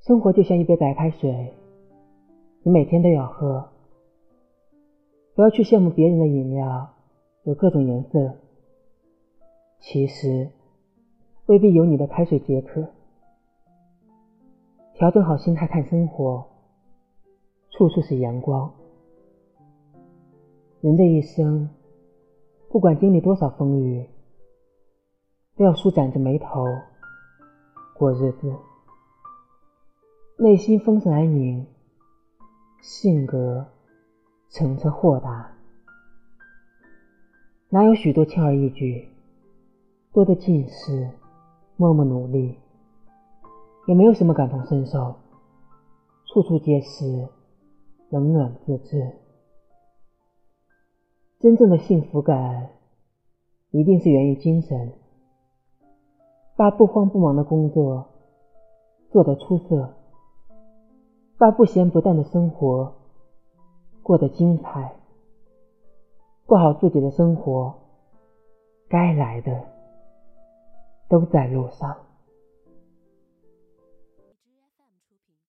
生活就像一杯白开水，你每天都要喝。不要去羡慕别人的饮料有各种颜色，其实未必有你的开水解渴。调整好心态看生活，处处是阳光。人这一生，不管经历多少风雨，都要舒展着眉头过日子。内心丰盛安宁，性格澄澈豁达，哪有许多轻而易举？多的尽是默默努力，也没有什么感同身受，处处皆是冷暖自知。真正的幸福感，一定是源于精神。把不慌不忙的工作做得出色。把不咸不淡的生活过得精彩过好自己的生活该来的都在路上。